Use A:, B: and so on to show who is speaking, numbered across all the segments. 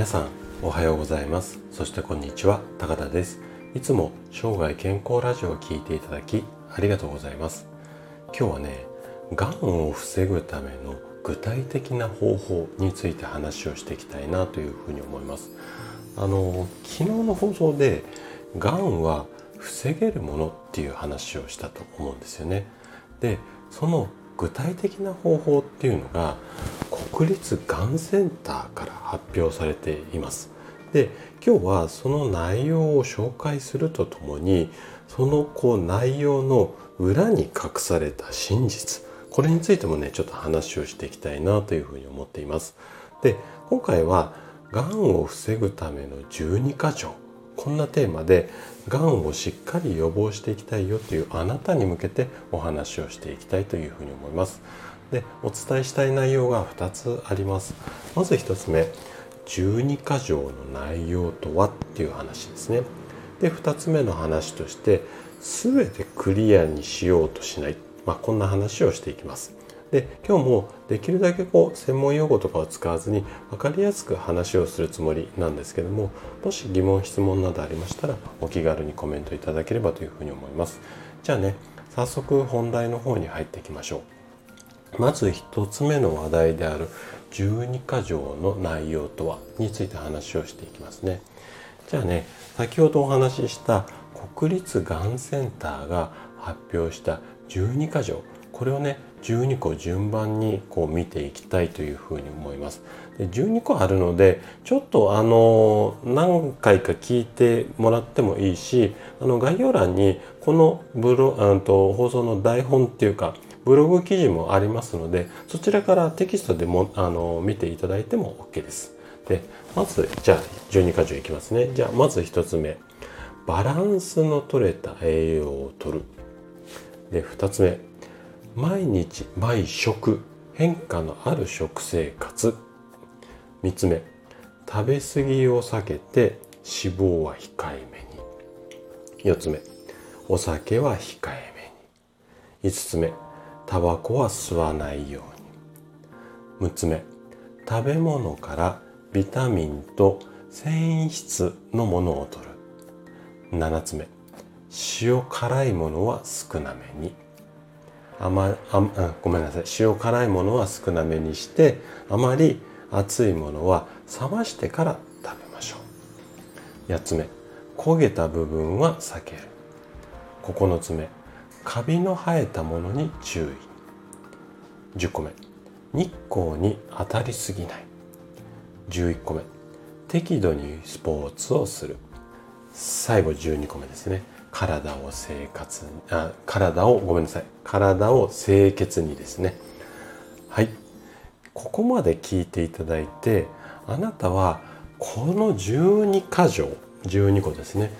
A: 皆さんおはようございます。そしてこんにちは高田です。いつも生涯健康ラジオを聴いていただきありがとうございます。今日はねがんを防ぐための具体的な方法について話をしていきたいなというふうに思います。あの昨日の放送でがんは防げるものっていう話をしたと思うんですよね。でその具体的な方法っていうのが国立がんセンターから発表されています。で今日はその内容を紹介するとともにそのこう内容の裏に隠された真実これについてもねちょっと話をしていきたいなというふうに思っています。で今回はがんを防ぐための12箇条こんなテーマでがんをしっかり予防していきたいよというあなたに向けてお話をしていきたいというふうに思います。でお伝えしたい内容が2つあります。まず1つ目12箇条の内容とはっていう話ですね。で2つ目の話として全てクリアにしようとしない、まあ、こんな話をしていきます。で今日もできるだけこう専門用語とかを使わずに分かりやすく話をするつもりなんですけどももし疑問質問などありましたらお気軽にコメントいただければというふうに思います。じゃあね早速本題の方に入っていきましょう。まず1つ目の話題である12箇条の内容とはについて話をしていきますねじゃあね先ほどお話しした国立がんセンターが発表した12箇条これをね12個順番にこう見ていきたいというふうに思います。で12個あるのでちょっとあの何回か聞いてもらってもいいしあの概要欄にこのブロあと放送の台本っていうかブログ記事もありますのでそちらからテキストでもあの見ていただいても OK です。でまずじゃあ12箇条いきますね。じゃあまず1つ目。バランスの取れた栄養をとる。で2つ目。毎日毎食変化のある食生活。3つ目。食べ過ぎを避けて脂肪は控えめに。4つ目。お酒は控えめに。5つ目。タバコは吸わないように。6つ目食べ物からビタミンと繊維質のものを摂る。7つ目塩辛いものは少なめに。甘あごめんなさい。塩辛いものは少なめにしてあまり熱いものは冷ましてから食べましょう。8つ目焦げた部分は避ける。9つ目カビの生えたものに注意。10個目。日光に当たりすぎない。11個目。適度にスポーツをする。最後12個目ですね。体を生活あ体をごめんなさい。体を清潔にですね。はい。ここまで聞いていただいてあなたはこの12箇条12個ですね。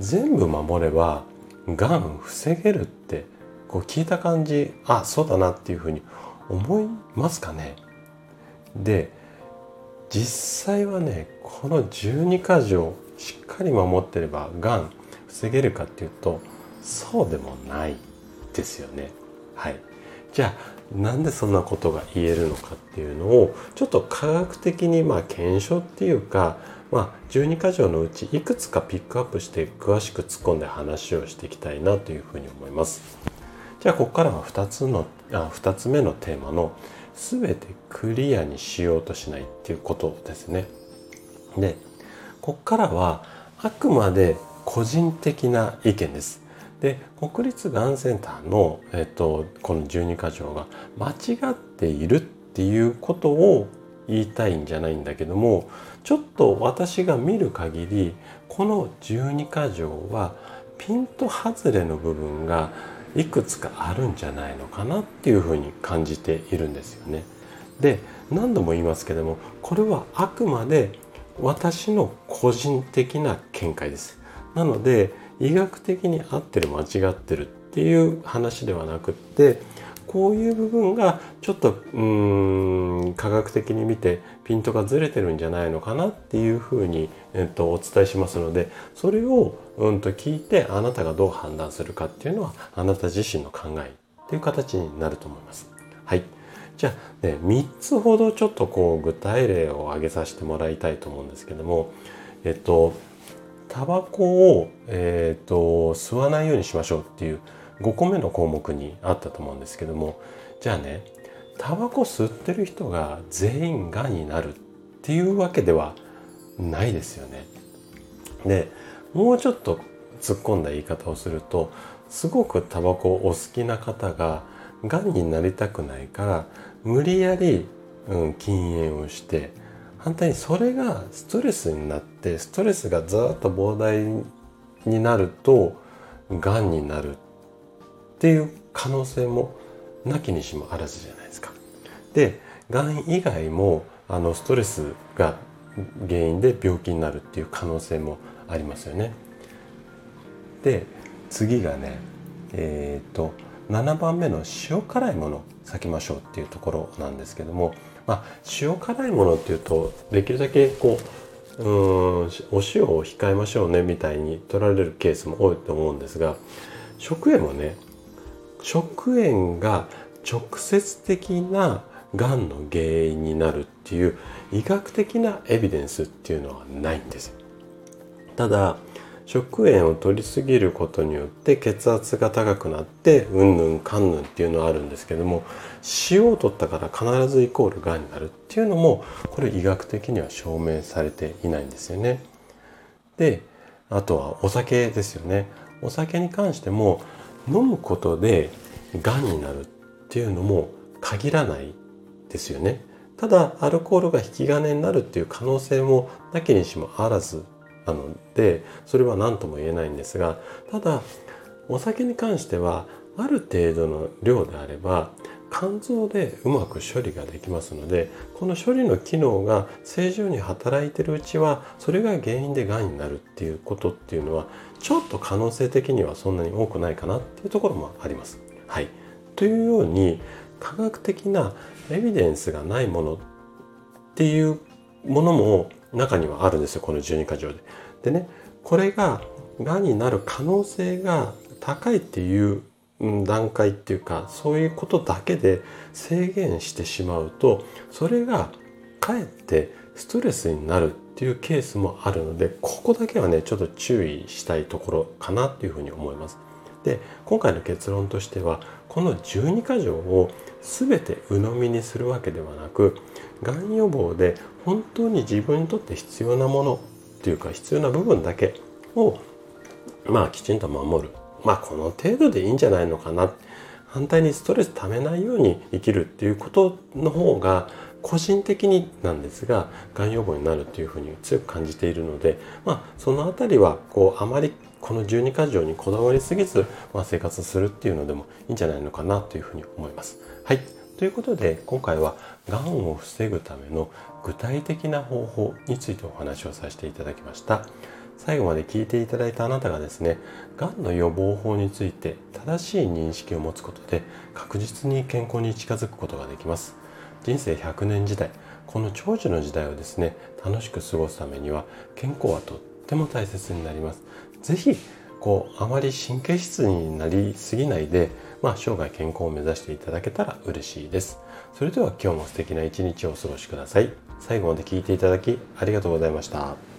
A: 全部守ればがん防げるってこう聞いた感じあそうだなっていうふうに思いますかねで実際はねこの12箇条しっかり守ってればがん防げるかっていうとそうでもないですよね。はい、じゃあなんでそんなことが言えるのかっていうのをちょっと科学的にまあ検証っていうか、まあ、12箇条のうちいくつかピックアップして詳しく突っ込んで話をしていきたいなというふうに思います。じゃあここからは2つのあ2つ目のテーマの全てクリアにしようとしないっていうことですね。でここからはあくまで個人的な意見です。で国立がんセンターの、えっと、この12箇条が間違っているっていうことを言いたいんじゃないんだけどもちょっと私が見る限りこの12箇条はピント外れの部分がいくつかあるんじゃないのかなっていうふうに感じているんですよね。で何度も言いますけどもこれはあくまで私の個人的な見解です。なので医学的に合ってる間違ってるっていう話ではなくってこういう部分がちょっとうん科学的に見てピントがずれてるんじゃないのかなっていうふうに、えっと、お伝えしますのでそれを、うんと聞いてあなたがどう判断するかっていうのはあなた自身の考えっていう形になると思います。はい。じゃあね3つほどちょっとこう具体例を挙げさせてもらいたいと思うんですけどもえっとタバコを、えーと、吸わないようにしましょうっていう5個目の項目にあったと思うんですけどもじゃあねタバコ吸ってる人が全員がんになるっていうわけではないですよね。でもうちょっと突っ込んだ言い方をするとすごくタバコお好きな方ががんになりたくないから無理やり、うん、禁煙をして反対にそれがストレスになってストレスがずっと膨大になるとがんになるっていう可能性もなきにしもあらずじゃないですか。でがん以外もあのストレスが原因で病気になるっていう可能性もありますよね。で次がねえっ、ー、と7番目の塩辛いもの避けましょうっていうところなんですけども、まあ、塩辛いものっていうとできるだけこううんお塩を控えましょうねみたいに取られるケースも多いと思うんですが食塩もね食塩が直接的ながんの原因になるっていう医学的なエビデンスっていうのはないんですただ食塩を取りすぎることによって血圧が高くなってうんぬんかんぬんっていうのはあるんですけども塩を取ったから必ずイコールがんになるっていうのもこれ医学的には証明されていないんですよね。であとはお酒ですよね。お酒に関しても飲むことでがんになるっていうのも限らないですよね。ただアルコールが引き金になるっていう可能性もなきにしもあらずなのでそれは何とも言えないんですがただお酒に関してはある程度の量であれば肝臓でうまく処理ができますのでこの処理の機能が正常に働いてるうちはそれが原因でがんになるっていうことっていうのはちょっと可能性的にはそんなに多くないかなっていうところもあります。はい、というように科学的なエビデンスがないものっていうものも中にはあるんですよこの12箇条で。でねこれががんになる可能性が高いっていう段階っていうかそういうことだけで制限してしまうとそれがかえってストレスになるっていうケースもあるのでここだけはねちょっと注意したいところかなっていうふうに思います。で今回の結論としてはこの12箇条を全て鵜呑みにするわけではなくがん予防で本当に自分にとって必要なものっていうか必要な部分だけをまあきちんと守るまあこの程度でいいんじゃないのかな。反対にストレスためないように生きるっていうことの方が個人的になんですががん予防になるっていうふうに強く感じているのでまあその辺りはこうあまりこの12箇条にこだわりすぎず、まあ、生活するっていうのでもいいんじゃないのかなというふうに思います。はい。ということで今回はがんを防ぐための具体的な方法についてお話をさせていただきました。最後まで聞いていただいたあなたがですねがんの予防法について正しい認識を持つことで確実に健康に近づくことができます人生100年時代この長寿の時代をですね楽しく過ごすためには健康はとっても大切になります是非こうあまり神経質になりすぎないでまあ、生涯健康を目指していただけたら嬉しいです。それでは今日も素敵な一日をお過ごしください。最後まで聞いていただきありがとうございました。